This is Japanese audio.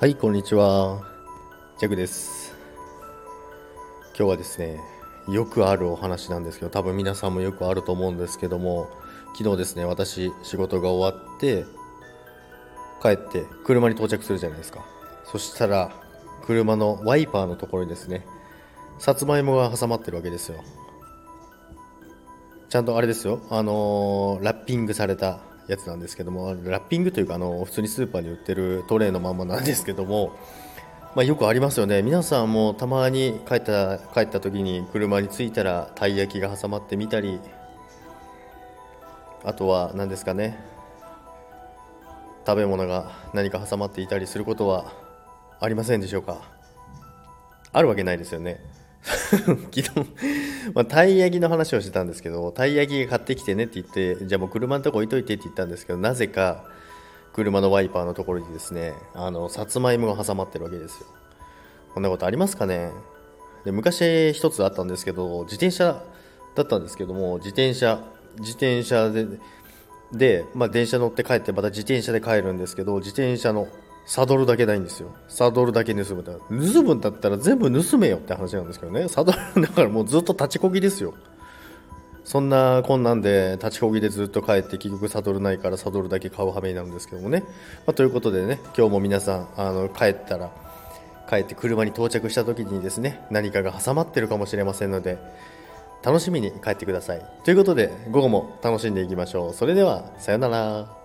はい、こんにちは。ジャクです。今日はですね、よくあるお話なんですけど、多分皆さんもよくあると思うんですけども、昨日ですね、私、仕事が終わって、帰って車に到着するじゃないですか。そしたら、車のワイパーのところにですね、さつまいもが挟まってるわけですよ。ちゃんとあれですよ、あのーラッピングされたやつなんですけども、ラッピングというか、あの普通にスーパーに売ってるトレーのままなんですけども、まあ、よくありますよね、皆さんもたまに帰った帰った時に車に着いたらたい焼きが挟まってみたり、あとは何ですかね、食べ物が何か挟まっていたりすることはありませんでしょうか。あるわけないですよね。昨日、まあ、たい焼きの話をしてたんですけど、たい焼き買ってきてねって言って、じゃあもう車のとこ置いといてって言ったんですけど、なぜか車のワイパーのところにですね、あの、さつまいもが挟まってるわけですよ。こんなことありますかね？で昔一つあったんですけど、自転車だったんですけども、自転車、自転車で、で、まあ、電車乗って帰ってまた自転車で帰るんですけど、自転車のサドルだけないんですよ。サドルだけ盗む。盗むんだったら全部盗めよって話なんですけどね。サドル、だからもうずっと立ちこぎですよ。そんなこんなんで立ちこぎでずっと帰って結局サドルないからサドルだけ買う羽目になるんですけどもね。まあ、ということでね、今日も皆さん、あの、帰ったら、帰って車に到着した時にですね、何かが挟まってるかもしれませんので、楽しみに帰ってください。ということで、午後も楽しんでいきましょう。それでは、さよなら。